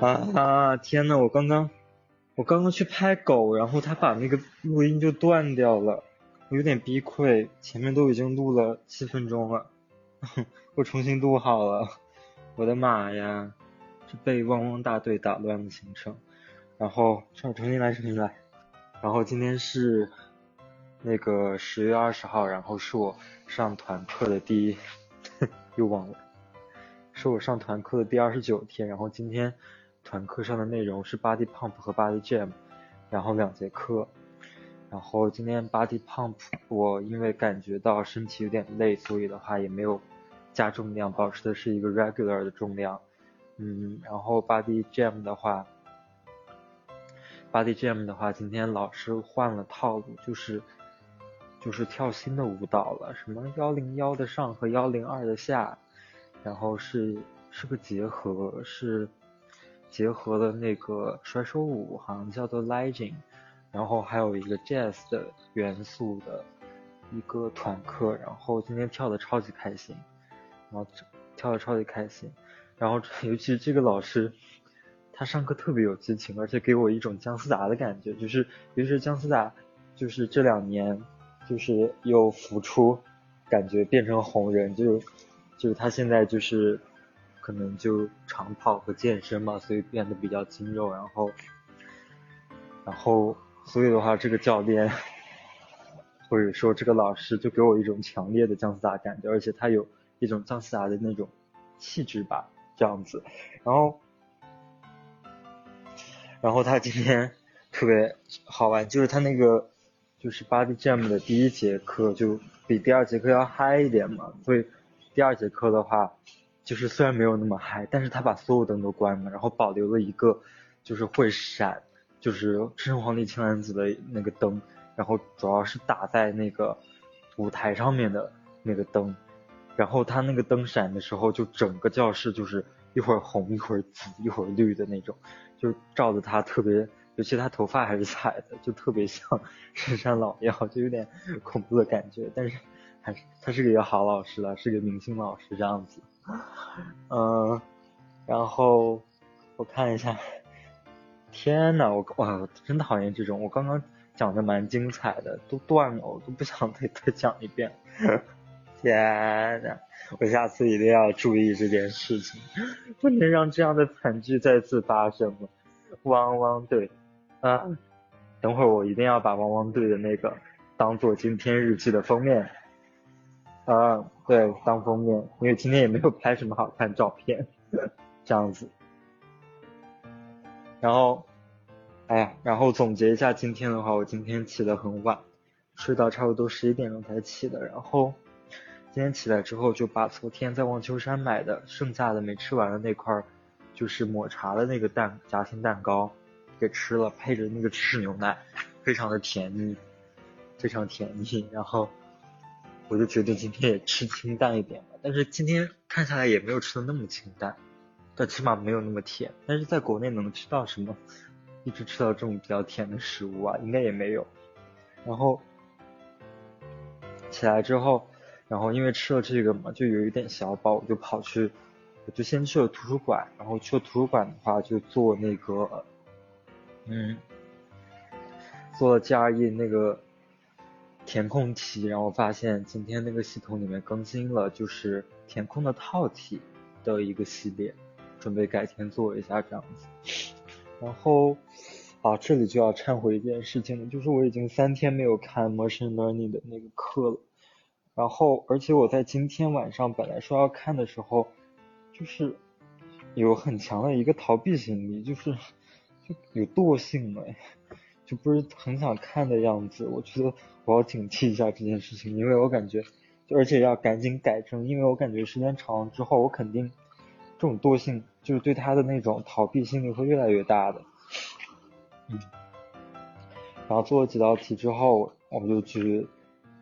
啊天呐，我刚刚我刚刚去拍狗，然后他把那个录音就断掉了，我有点崩溃，前面都已经录了七分钟了，我重新录好了，我的妈呀，是被汪汪大队打乱的行程，然后重新来重新来，然后今天是那个十月二十号，然后是我上团课的第一，又忘了，是我上团课的第二十九天，然后今天。团课上的内容是 body pump 和 body jam，然后两节课，然后今天 body pump 我因为感觉到身体有点累，所以的话也没有加重量，保持的是一个 regular 的重量，嗯，然后 body jam 的话，body jam 的话，今天老师换了套路，就是就是跳新的舞蹈了，什么幺零幺的上和幺零二的下，然后是是个结合是。结合了那个甩手舞，好像叫做 Legend，然后还有一个 Jazz 的元素的一个团课，然后今天跳的超级开心，然后跳的超级开心，然后尤其这个老师，他上课特别有激情，而且给我一种姜思达的感觉，就是尤其是姜思达，就是这两年就是又浮出，感觉变成红人，就是就是他现在就是。可能就长跑和健身嘛，所以变得比较精肉，然后，然后，所以的话，这个教练或者说这个老师就给我一种强烈的姜思达感觉，而且他有一种姜思达的那种气质吧，这样子。然后，然后他今天特别好玩，就是他那个就是 Body Jam 的第一节课就比第二节课要嗨一点嘛，所以第二节课的话。就是虽然没有那么嗨，但是他把所有灯都关了，然后保留了一个就是会闪，就是赤橙黄绿青蓝紫的那个灯，然后主要是打在那个舞台上面的那个灯，然后他那个灯闪的时候，就整个教室就是一会儿红一会儿紫一会儿绿的那种，就照的他特别，尤其他头发还是彩的，就特别像 深山老妖，就有点恐怖的感觉，但是还是他是个好老师了，是个明星老师这样子。嗯，然后我看一下，天呐，我哇，真讨厌这种，我刚刚讲的蛮精彩的，都断了，我都不想再再讲一遍。天呐，我下次一定要注意这件事情，不能让这样的惨剧再次发生了。汪汪队，啊，等会儿我一定要把汪汪队的那个当做今天日记的封面。啊，对，当封面，因为今天也没有拍什么好看照片，这样子。然后，哎呀，然后总结一下今天的话，我今天起得很晚，睡到差不多十一点钟才起的。然后今天起来之后，就把昨天在望秋山买的剩下的没吃完的那块，就是抹茶的那个蛋夹心蛋糕给吃了，配着那个芝士牛奶，非常的甜腻，非常甜腻。然后。我就决定今天也吃清淡一点吧，但是今天看下来也没有吃的那么清淡，但起码没有那么甜。但是在国内能吃到什么，一直吃到这种比较甜的食物啊，应该也没有。然后起来之后，然后因为吃了这个嘛，就有一点小饱，我就跑去，我就先去了图书馆。然后去了图书馆的话，就做那个，嗯，做了 GRE 那个。填空题，然后发现今天那个系统里面更新了，就是填空的套题的一个系列，准备改天做一下这样子。然后啊，这里就要忏悔一件事情了，就是我已经三天没有看 machine learning 的那个课了。然后，而且我在今天晚上本来说要看的时候，就是有很强的一个逃避心理，就是就有惰性了。就不是很想看的样子，我觉得我要警惕一下这件事情，因为我感觉，就而且要赶紧改正，因为我感觉时间长了之后，我肯定这种惰性，就是对他的那种逃避心理会越来越大的。嗯，然后做了几道题之后，我们就去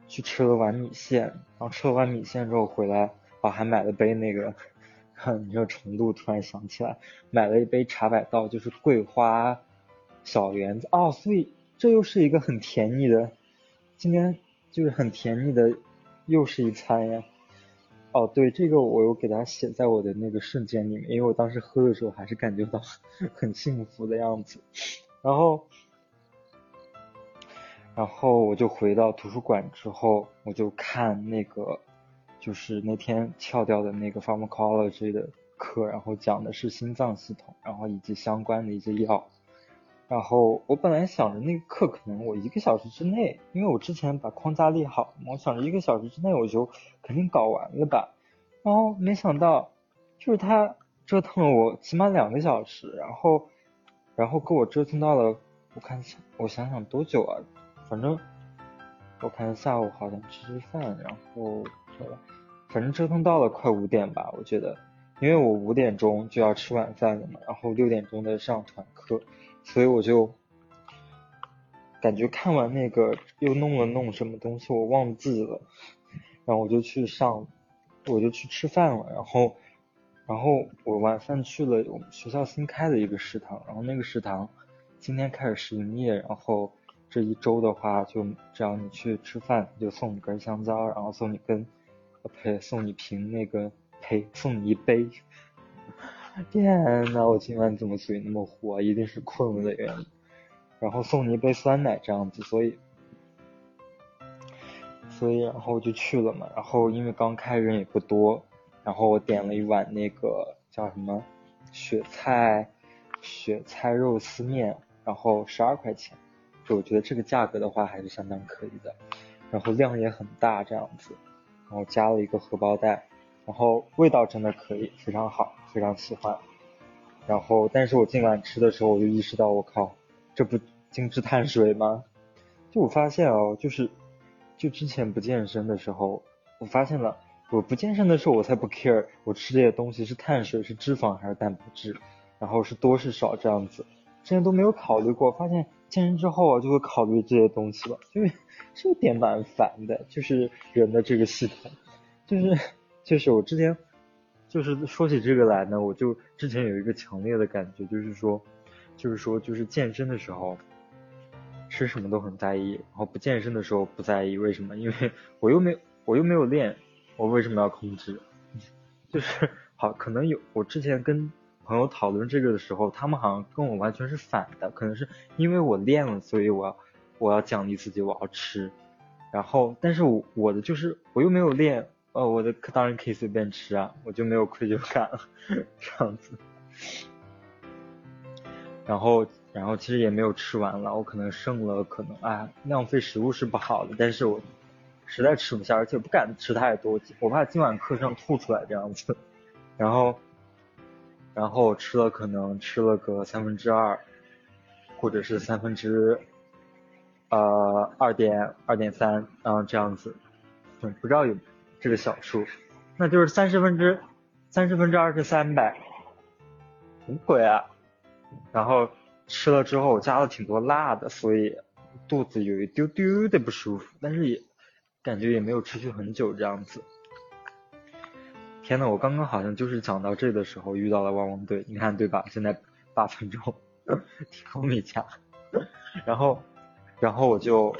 去吃了碗米线，然后吃了碗米线之后回来，我还买了杯那个，你这程度突然想起来，买了一杯茶百道，就是桂花。小圆子哦，所以这又是一个很甜腻的，今天就是很甜腻的，又是一餐呀。哦，对，这个我有给它写在我的那个瞬间里面，因为我当时喝的时候还是感觉到 很幸福的样子。然后，然后我就回到图书馆之后，我就看那个，就是那天翘掉的那个 pharmacology 的课，然后讲的是心脏系统，然后以及相关的一些药。然后我本来想着那个课可能我一个小时之内，因为我之前把框架立好，我想着一个小时之内我就肯定搞完了吧。然后没想到，就是他折腾了我起码两个小时，然后，然后给我折腾到了，我看我想想多久啊？反正我看下午好像吃吃饭，然后反正折腾到了快五点吧，我觉得，因为我五点钟就要吃晚饭了嘛，然后六点钟的上团课。所以我就感觉看完那个又弄了弄什么东西，我忘记了，然后我就去上，我就去吃饭了。然后，然后我晚饭去了我们学校新开的一个食堂，然后那个食堂今天开始试营业，然后这一周的话，就只要你去吃饭，就送你根香蕉，然后送你根，呸，送你瓶那个，呸，送你一杯。天呐，我今晚怎么嘴那么糊？一定是困了的原因。然后送你一杯酸奶这样子，所以，所以然后就去了嘛。然后因为刚开人也不多，然后我点了一碗那个叫什么雪菜雪菜肉丝面，然后十二块钱，就我觉得这个价格的话还是相当可以的。然后量也很大这样子，然后加了一个荷包蛋。然后味道真的可以，非常好，非常喜欢。然后，但是我今晚吃的时候，我就意识到，我靠，这不精致碳水吗？就我发现哦，就是，就之前不健身的时候，我发现了，我不健身的时候，我才不 care 我吃这些东西是碳水、是脂肪还是蛋白质，然后是多是少这样子，之前都没有考虑过。发现健身之后啊，就会考虑这些东西了，因为这点蛮烦的，就是人的这个系统，就是。就是我之前，就是说起这个来呢，我就之前有一个强烈的感觉，就是说，就是说，就是健身的时候吃什么都很在意，然后不健身的时候不在意，为什么？因为我又没我又没有练，我为什么要控制？就是好，可能有我之前跟朋友讨论这个的时候，他们好像跟我完全是反的，可能是因为我练了，所以我要我要奖励自己，我要吃，然后但是我我的就是我又没有练。哦，我的当然可以随便吃啊，我就没有愧疚感了，这样子。然后，然后其实也没有吃完了，我可能剩了，可能哎，浪费食物是不好的，但是我实在吃不下，而且不敢吃太多，我怕今晚课上吐出来这样子。然后，然后吃了可能吃了个三分之二，或者是三分之呃二点二点三，嗯这样子，嗯不知道有。这个小数，那就是三十分之三十分之二是三百，什么鬼啊？然后吃了之后我加了挺多辣的，所以肚子有一丢丢的不舒服，但是也感觉也没有持续很久这样子。天呐，我刚刚好像就是讲到这的时候遇到了汪汪队，你看对吧？现在八分钟，挺没加。然后，然后我就，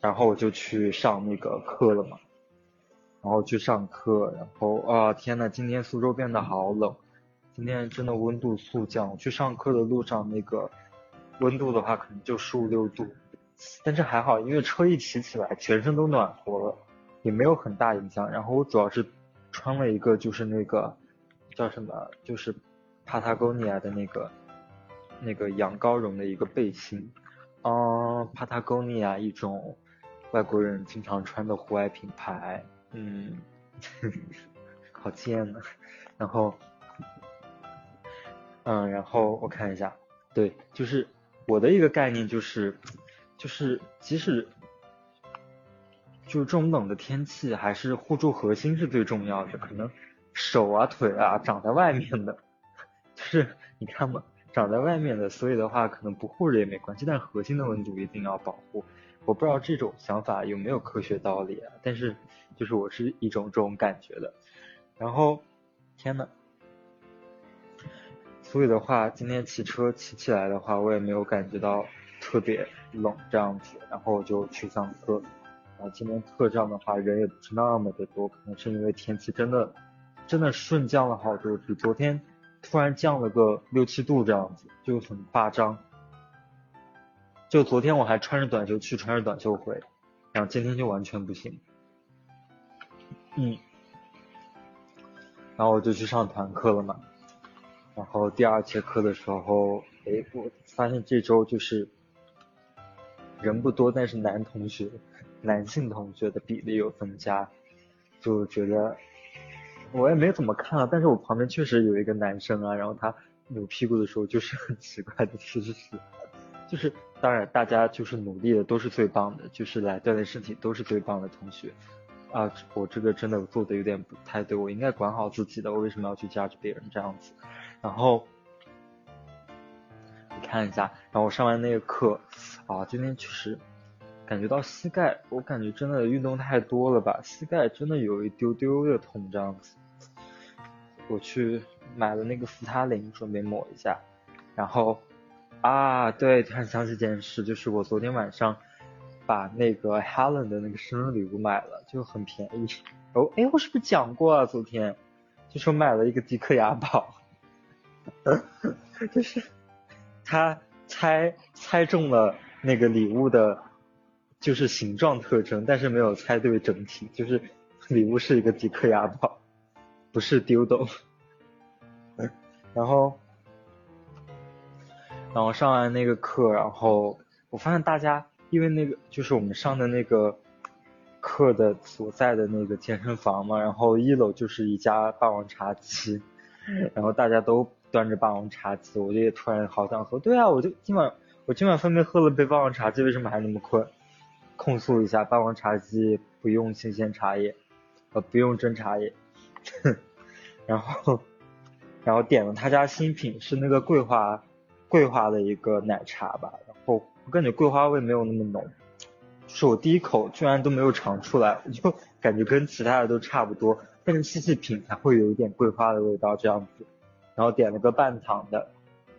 然后我就去上那个课了嘛。然后去上课，然后啊天呐，今天苏州变得好冷，今天真的温度速降。去上课的路上那个温度的话，可能就十五六度，但是还好，因为车一骑起来，全身都暖和了，也没有很大影响。然后我主要是穿了一个就是那个叫什么，就是 Patagonia 的那个那个羊羔绒的一个背心，嗯，Patagonia 一种外国人经常穿的户外品牌。嗯，好贱呢。然后，嗯，然后我看一下，对，就是我的一个概念就是，就是即使就是这种冷的天气，还是护住核心是最重要的。可能手啊腿啊长在外面的，就是你看嘛，长在外面的，所以的话可能不护着也没关系，但核心的温度一定要保护。我不知道这种想法有没有科学道理啊，但是就是我是一种这种感觉的。然后，天呐，所以的话，今天骑车骑起来的话，我也没有感觉到特别冷这样子。然后我就去上课，然后今天课上的话人也不是那么的多，可能是因为天气真的真的瞬降了好多，比昨天突然降了个六七度这样子，就很夸张。就昨天我还穿着短袖去，穿着短袖回，然后今天就完全不行。嗯，然后我就去上团课了嘛。然后第二节课的时候，哎，我发现这周就是人不多，但是男同学、男性同学的比例有增加，就觉得我也没怎么看啊，但是我旁边确实有一个男生啊，然后他扭屁股的时候就是很奇怪的姿势，就是。当然，大家就是努力的都是最棒的，就是来锻炼身体都是最棒的同学。啊，我这个真的做的有点不太对，我应该管好自己的，我为什么要去加着别人这样子？然后你看一下，然后我上完那个课，啊，今天确实感觉到膝盖，我感觉真的运动太多了吧，膝盖真的有一丢丢的痛这样子。我去买了那个扶他林，准备抹一下，然后。啊，对，突然想起件事，就是我昨天晚上把那个 Helen 的那个生日礼物买了，就很便宜。哦，哎，我是不是讲过啊？昨天就说买了一个迪克雅宝，就是他猜猜中了那个礼物的，就是形状特征，但是没有猜对整体，就是礼物是一个迪克雅宝，不是丢斗。然后。然后上完那个课，然后我发现大家因为那个就是我们上的那个课的所在的那个健身房嘛，然后一楼就是一家霸王茶姬，然后大家都端着霸王茶姬，我就也突然好想喝。对啊，我就今晚我今晚分别喝了杯霸王茶姬，为什么还那么困？控诉一下，霸王茶姬不用新鲜茶叶，呃不用真茶叶，然后然后点了他家新品是那个桂花。桂花的一个奶茶吧，然后我感觉桂花味没有那么浓，是我第一口居然都没有尝出来，就感觉跟其他的都差不多，但是细细品才会有一点桂花的味道这样子。然后点了个半糖的，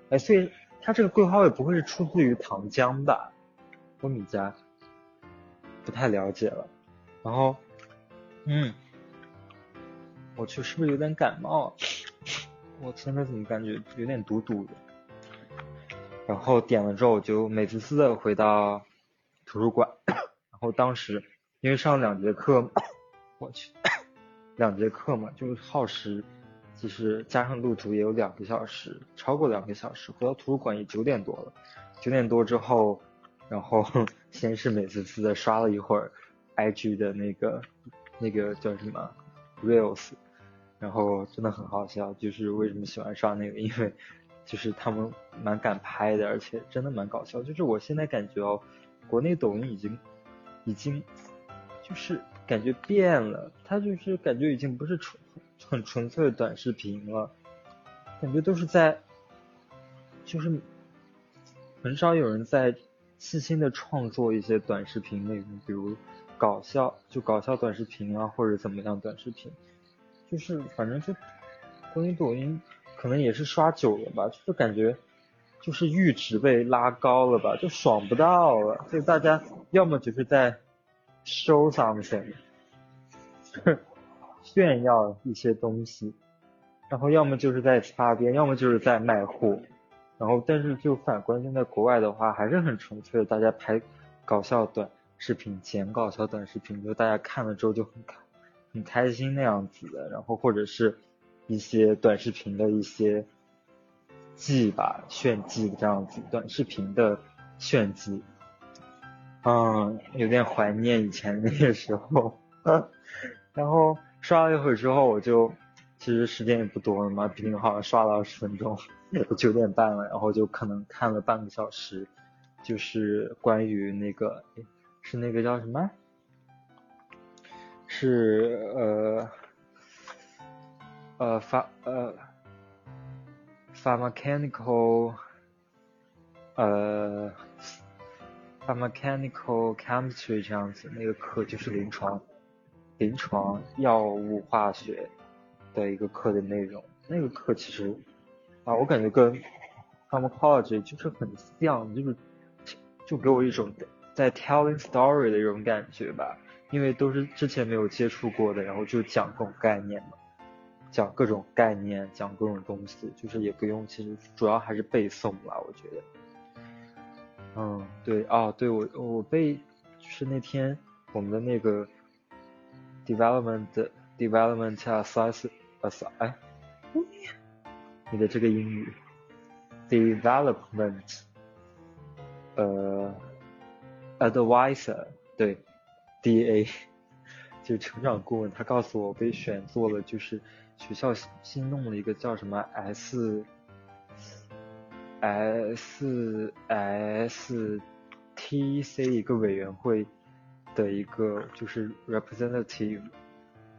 哎，所以它这个桂花味不会是出自于糖浆吧？欧米茄，不太了解了。然后，嗯，我去，是不是有点感冒？我现在怎么感觉有点堵堵的？然后点了之后，我就美滋滋的回到图书馆。然后当时因为上两节课，我去，两节课嘛，就是耗时，其实加上路途也有两个小时，超过两个小时。回到图书馆也九点多了，九点多之后，然后 先是美滋滋的刷了一会儿 IG 的那个那个叫什么 Reels，然后真的很好笑。就是为什么喜欢刷那个，因为。就是他们蛮敢拍的，而且真的蛮搞笑。就是我现在感觉哦，国内抖音已经，已经，就是感觉变了。它就是感觉已经不是纯很纯粹的短视频了，感觉都是在，就是很少有人在细心的创作一些短视频内容，比如搞笑就搞笑短视频啊，或者怎么样短视频，就是反正就关于抖音。可能也是刷久了吧，就感觉就是阈值被拉高了吧，就爽不到了。所以大家要么就是在 show something，炫耀一些东西，然后要么就是在擦边，要么就是在卖货。然后但是就反观现在国外的话，还是很纯粹的，大家拍搞笑短视频，剪搞笑短视频，就大家看了之后就很开很开心那样子的。然后或者是。一些短视频的一些技吧，炫技这样子，短视频的炫技，嗯，有点怀念以前那些时候。然后刷了一会儿之后，我就其实时间也不多了嘛，毕竟好像刷了二十分钟，九点半了，然后就可能看了半个小时，就是关于那个是那个叫什么？是呃。呃，发呃，pharmacological，呃，pharmacological chemistry 这样子，那个课就是临床，临床药物化学的一个课的内容。那个课其实啊，我感觉跟 pharmacology 就是很像，就是就给我一种在 telling story 的一种感觉吧。因为都是之前没有接触过的，然后就讲各种概念嘛，讲各种概念，讲各种东西，就是也不用，其实主要还是背诵吧，我觉得。嗯，对，哦，对我我背就是那天我们的那个 development development assess ass 哎，你的这个英语 development 呃 advisor 对 D A 就是成长顾问，他告诉我被选做了，就是学校新新弄了一个叫什么 S。S S T C 一个委员会的一个就是 representative，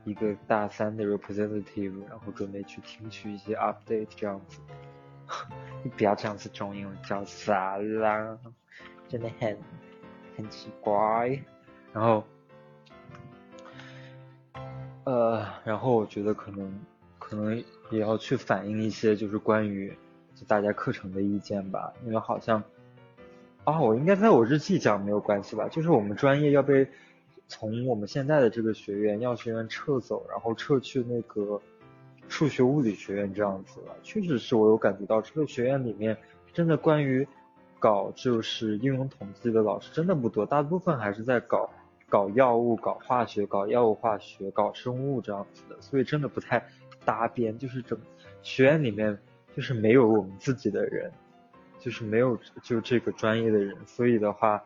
一个大三的 representative，然后准备去听取一些 update 这样子。你不要这样子中英文叫啥啦？真的很很奇怪。然后，呃，然后我觉得可能可能也要去反映一些就是关于就。大家课程的意见吧，因为好像啊，我应该在我日记讲没有关系吧？就是我们专业要被从我们现在的这个学院药学院撤走，然后撤去那个数学物理学院这样子了。确实是我有感觉到这个学院里面真的关于搞就是应用统计的老师真的不多，大部分还是在搞搞药物、搞化学、搞药物化学、搞生物这样子的，所以真的不太搭边。就是整学院里面。就是没有我们自己的人，就是没有就这个专业的人，所以的话，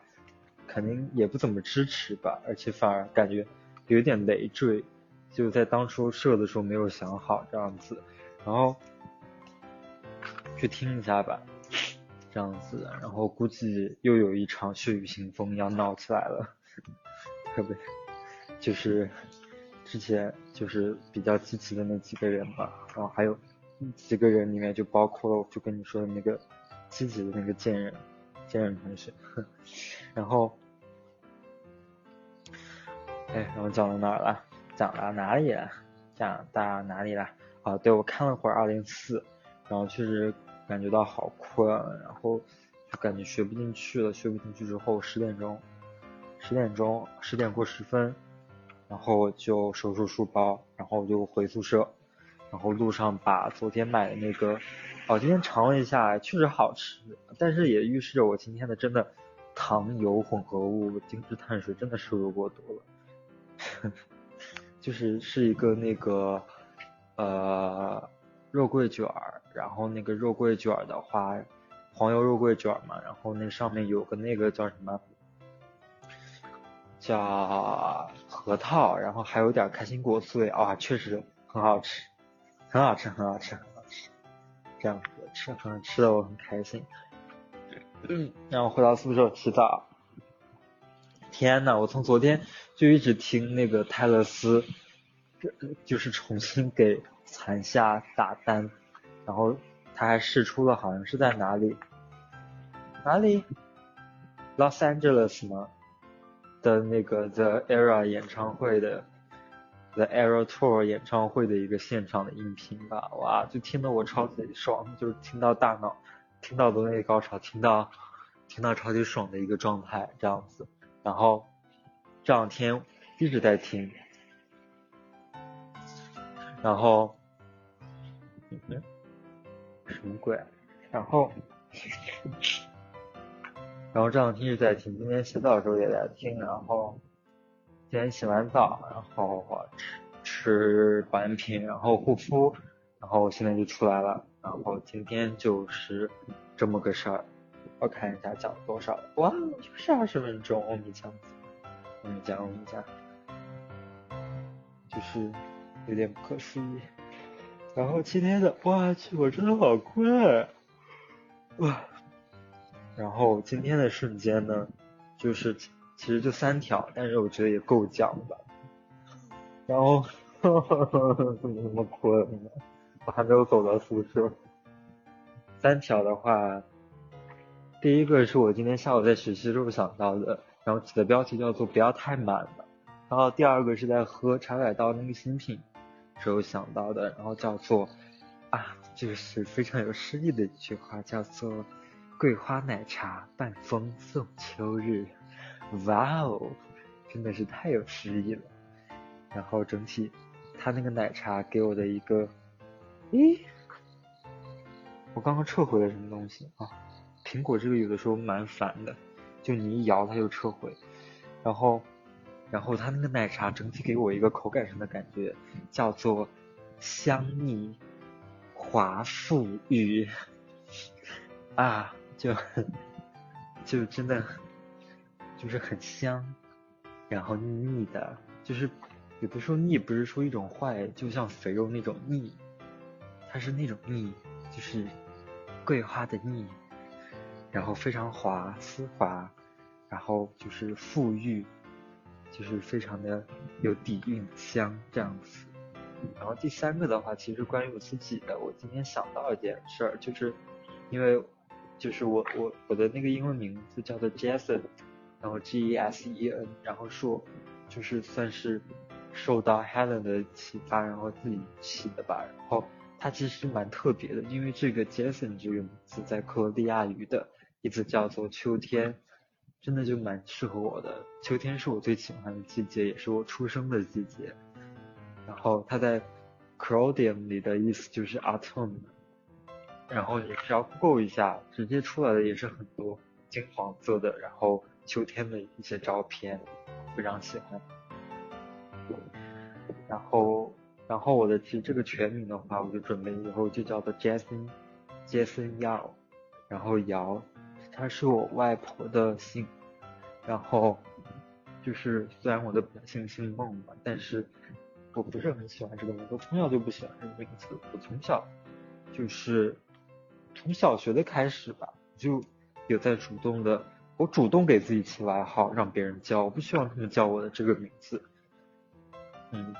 肯定也不怎么支持吧，而且反而感觉有点累赘，就在当初设的时候没有想好这样子，然后去听一下吧，这样子，然后估计又有一场血雨腥风要闹起来了，特别就是之前就是比较积极的那几个人吧，然后还有。几个人里面就包括了，我就跟你说的那个积极的那个贱人，贱人同学。然后，哎，然后讲到哪了？讲到哪里了？讲到哪里了？啊，对，我看了会儿二零四，然后确实感觉到好困，然后就感觉学不进去了。学不进去之后，十点钟，十点钟，十点过十分，然后就收拾书包，然后就回宿舍。然后路上把昨天买的那个，哦，今天尝了一下，确实好吃，但是也预示着我今天的真的糖油混合物精致碳水真的摄入过多了，就是是一个那个呃肉桂卷儿，然后那个肉桂卷儿的话，黄油肉桂卷嘛，然后那上面有个那个叫什么，叫核桃，然后还有点开心果碎，啊，确实很好吃。很好吃，很好吃，很好吃，这样子吃很吃的我很开心。嗯，然后回到宿舍洗澡。天呐，我从昨天就一直听那个泰勒斯，就是重新给残夏打单，然后他还试出了好像是在哪里，哪里，Los Angeles 吗？的那个 The Era 演唱会的。The Era Tour 演唱会的一个现场的音频吧，哇，就听得我超级爽，就是听到大脑，听到的那个高潮，听到，听到超级爽的一个状态这样子。然后这两天一直在听，然后，嗯，什么鬼？然后，然后这两天一直在听，今天洗澡的时候也在听，然后。今天洗完澡，然后吃吃保健品，然后护肤，然后现在就出来了。然后今天就是这么个事儿。我看一下讲了多少，哇，就是二十分钟。欧米茄，欧米茄，欧米茄，就是有点不可思议。然后今天的，哇去，我真的好困，哇。然后今天的瞬间呢，就是。其实就三条，但是我觉得也够讲的。然后怎么那么困呢？我还没有走到宿舍。三条的话，第一个是我今天下午在学习时候想到的，然后起的标题叫做“不要太满了”。然后第二个是在喝茶百道那个新品时候想到的，然后叫做啊，就是非常有诗意的一句话，叫做“桂花奶茶半风送秋日”。哇哦，真的是太有诗意了。然后整体，他那个奶茶给我的一个，咦，我刚刚撤回了什么东西啊？苹果这个有的时候蛮烦的，就你一摇它就撤回。然后，然后它那个奶茶整体给我一个口感上的感觉，叫做香腻华馥郁啊，就就真的就是很香，然后腻腻的，就是有的时候腻不是说一种坏，就像肥肉那种腻，它是那种腻，就是桂花的腻。然后非常滑丝滑，然后就是馥郁，就是非常的有底蕴香这样子。然后第三个的话，其实关于我自己的，我今天想到一件事儿，就是因为就是我我我的那个英文名字叫做 Jason，然后 G E S E N，然后是我就是算是受到 Helen 的启发，然后自己起的吧。然后它其实蛮特别的，因为这个 Jason 这个名字在克罗地亚语的。意思叫做秋天，真的就蛮适合我的。秋天是我最喜欢的季节，也是我出生的季节。然后它在 Croatian 里的意思就是 autumn。然后你只要 go 一下，直接出来的也是很多金黄色的，然后秋天的一些照片，非常喜欢。然后，然后我的其实这个全名的话，我就准备以后就叫做 Jason Jason Yao，然后姚。他是我外婆的姓，然后就是虽然我的本姓姓孟嘛，但是我不是很喜欢这个名字，我从小就不喜欢这个名字。我从小就是从小学的开始吧，就有在主动的，我主动给自己起外号，让别人叫，我不希望他们叫我的这个名字。嗯，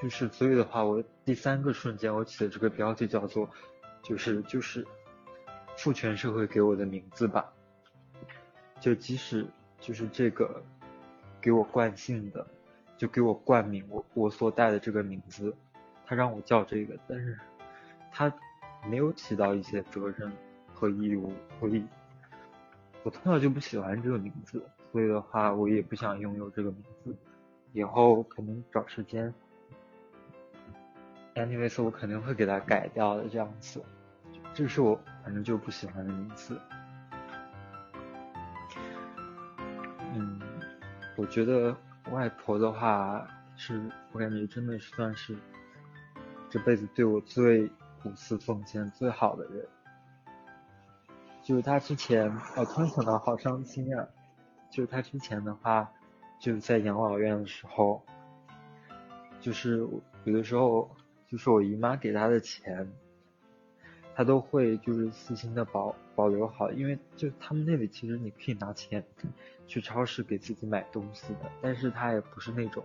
就是所以的话，我第三个瞬间我起的这个标题叫做，就是就是。父权社会给我的名字吧，就即使就是这个给我惯性的，就给我冠名我我所带的这个名字，他让我叫这个，但是他没有起到一些责任和义务，所以我从小就不喜欢这个名字，所以的话我也不想拥有这个名字，以后可能找时间，anyways 我肯定会给它改掉的这样子。这是我反正就不喜欢的名字。嗯，我觉得外婆的话，是我感觉真的是算是这辈子对我最无私奉献、最好的人。就是他之前，我突然想到，好伤心啊！就是他之前的话，就是在养老院的时候，就是有的时候，就是我姨妈给他的钱。他都会就是细心的保保留好，因为就他们那里其实你可以拿钱去超市给自己买东西的，但是他也不是那种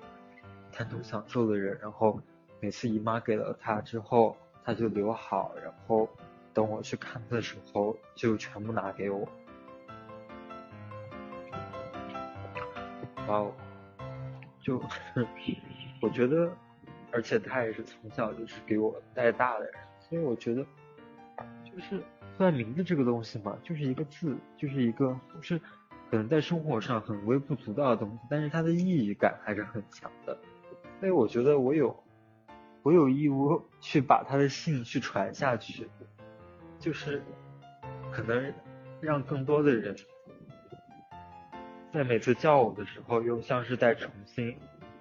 贪图享受的人，然后每次姨妈给了他之后，他就留好，然后等我去看他的时候就全部拿给我。哇哦，就我觉得，而且他也是从小就是给我带大的人，所以我觉得。就是虽然名字这个东西嘛，就是一个字，就是一个就是可能在生活上很微不足道的东西，但是它的意义感还是很强的。所以我觉得我有我有义务 去把他的姓去传下去，就是可能让更多的人在每次叫我的时候，又像是在重新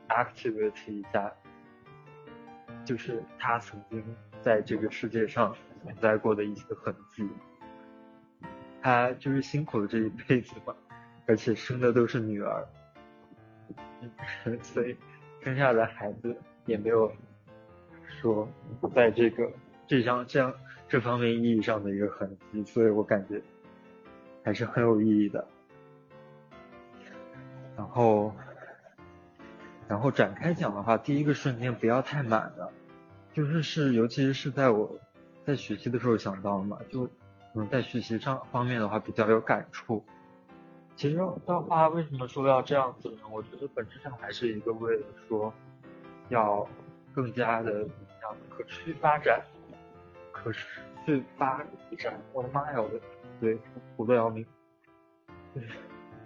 activate 一下，就是他曾经在这个世界上。存在过的一些痕迹，他就是辛苦了这一辈子嘛，而且生的都是女儿，所以生下的孩子也没有说在这个这样这样这方面意义上的一个痕迹，所以我感觉还是很有意义的。然后，然后展开讲的话，第一个瞬间不要太满了，就是是尤其是在我。在学习的时候想到了嘛，就嗯，在学习上方面的话比较有感触。其实的话，为什么说要这样子呢？我觉得本质上还是一个为了说，要更加的可持续发展，可持续发展。我的妈呀，我的对，胡的要命。就是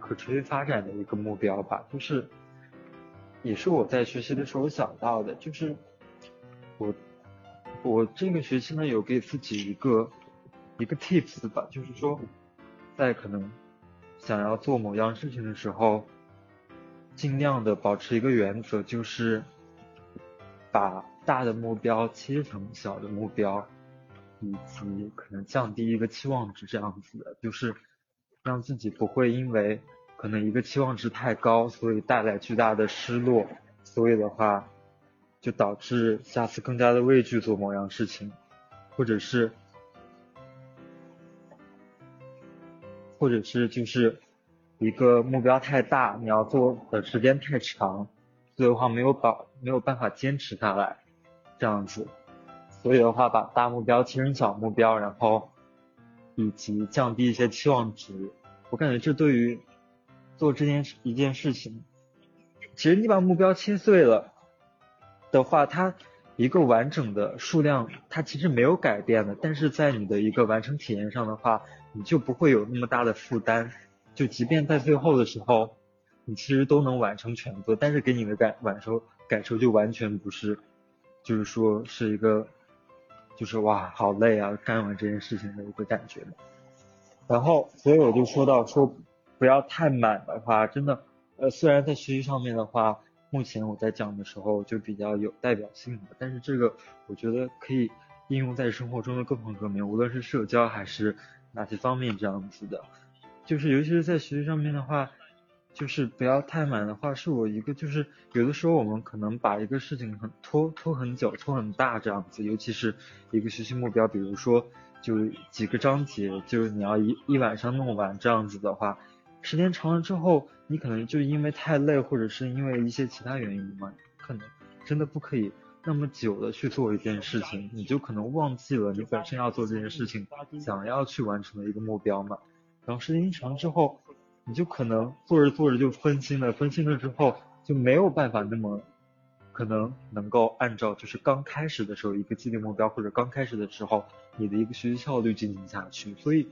可可持续发展的一个目标吧，就是也是我在学习的时候想到的，就是我我这个学期呢有给自己一个一个 tips 吧，就是说在可能想要做某样事情的时候，尽量的保持一个原则，就是把大的目标切成小的目标。以及可能降低一个期望值这样子的，就是让自己不会因为可能一个期望值太高，所以带来巨大的失落，所以的话就导致下次更加的畏惧做某样事情，或者是或者是就是一个目标太大，你要做的时间太长，所以的话没有保没有办法坚持下来，这样子。所以的话，把大目标切成小目标，然后以及降低一些期望值，我感觉这对于做这件事一件事情，其实你把目标切碎了的话，它一个完整的数量它其实没有改变的，但是在你的一个完成体验上的话，你就不会有那么大的负担，就即便在最后的时候，你其实都能完成全部，但是给你的感感受感受就完全不是，就是说是一个。就是哇，好累啊！干完这件事情的一个感觉嘛。然后，所以我就说到说，不要太满的话，真的，呃，虽然在学习上面的话，目前我在讲的时候就比较有代表性的，但是这个我觉得可以应用在生活中的各方各面，无论是社交还是哪些方面这样子的。就是尤其是在学习上面的话。就是不要太满的话，是我一个就是有的时候我们可能把一个事情很拖拖很久，拖很大这样子，尤其是一个学习目标，比如说就几个章节，就是你要一一晚上弄完这样子的话，时间长了之后，你可能就因为太累，或者是因为一些其他原因嘛，可能真的不可以那么久的去做一件事情，你就可能忘记了你本身要做这件事情，想要去完成的一个目标嘛，然后时间一长之后。你就可能做着做着就分心了，分心了之后就没有办法那么可能能够按照就是刚开始的时候一个既定目标或者刚开始的时候你的一个学习效率进行下去，所以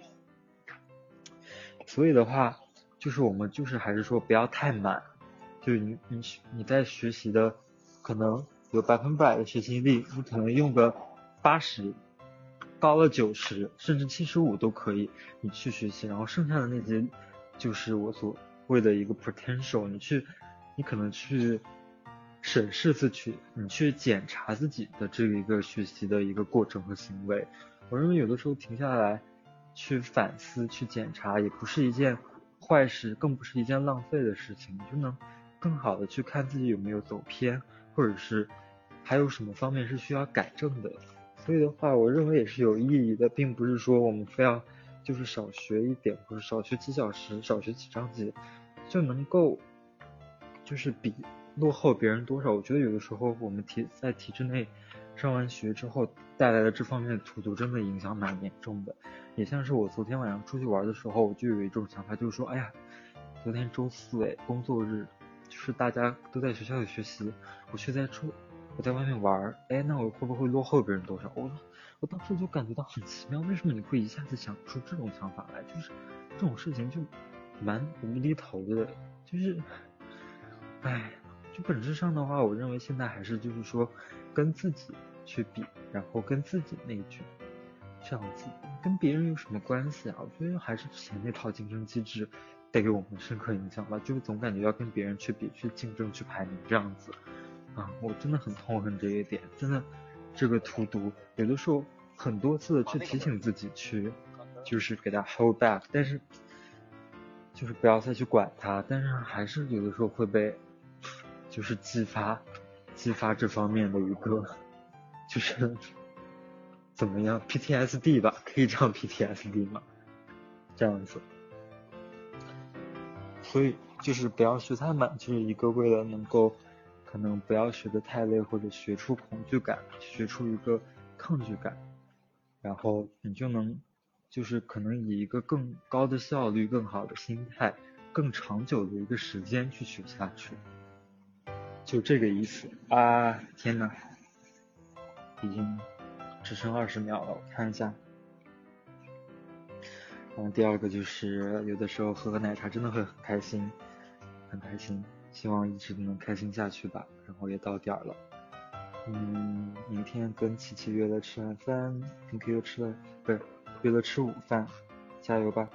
所以的话就是我们就是还是说不要太满，就是你你你在学习的可能有百分百的学习力，你可能用个八十，高了九十甚至七十五都可以，你去学习，然后剩下的那些。就是我所谓的一个 potential，你去，你可能去审视自己，你去检查自己的这一个学习的一个过程和行为。我认为有的时候停下来去反思、去检查，也不是一件坏事，更不是一件浪费的事情。你就能更好的去看自己有没有走偏，或者是还有什么方面是需要改正的。所以的话，我认为也是有意义的，并不是说我们非要。就是少学一点，或者少学几小时，少学几章节，就能够，就是比落后别人多少？我觉得有的时候我们体在体制内上完学之后带来的这方面的荼毒，真的影响蛮严重的。也像是我昨天晚上出去玩的时候，我就有一种想法，就是说，哎呀，昨天周四哎，工作日，就是大家都在学校里学习，我却在出我在外面玩，哎，那我会不会落后别人多少？我。我当时就感觉到很奇妙，为什么你会一下子想出这种想法来？就是这种事情就蛮无厘头的，就是，哎，就本质上的话，我认为现在还是就是说跟自己去比，然后跟自己内卷，这样子跟别人有什么关系啊？我觉得还是之前那套竞争机制带给我们的深刻影响吧，就是总感觉要跟别人去比、去竞争、去排名这样子啊，我真的很痛恨这一点，真的。这个荼毒，有的时候很多次的去提醒自己去，就是给他 hold back，但是就是不要再去管他，但是还是有的时候会被就是激发激发这方面的一个就是 怎么样 PTSD 吧，可以这样 PTSD 吗？这样子，所以就是不要学太满，就是一个为了能够。可能不要学得太累，或者学出恐惧感，学出一个抗拒感，然后你就能，就是可能以一个更高的效率、更好的心态、更长久的一个时间去学下去，就这个意思啊！天呐，已经只剩二十秒了，我看一下。然后，第二个就是有的时候喝喝奶茶真的会很开心，很开心，希望一直都能开心下去吧。然后也到点儿了，嗯，明天跟琪琪约了吃晚饭，跟 Q Q 吃了，不是约了吃午饭，加油吧。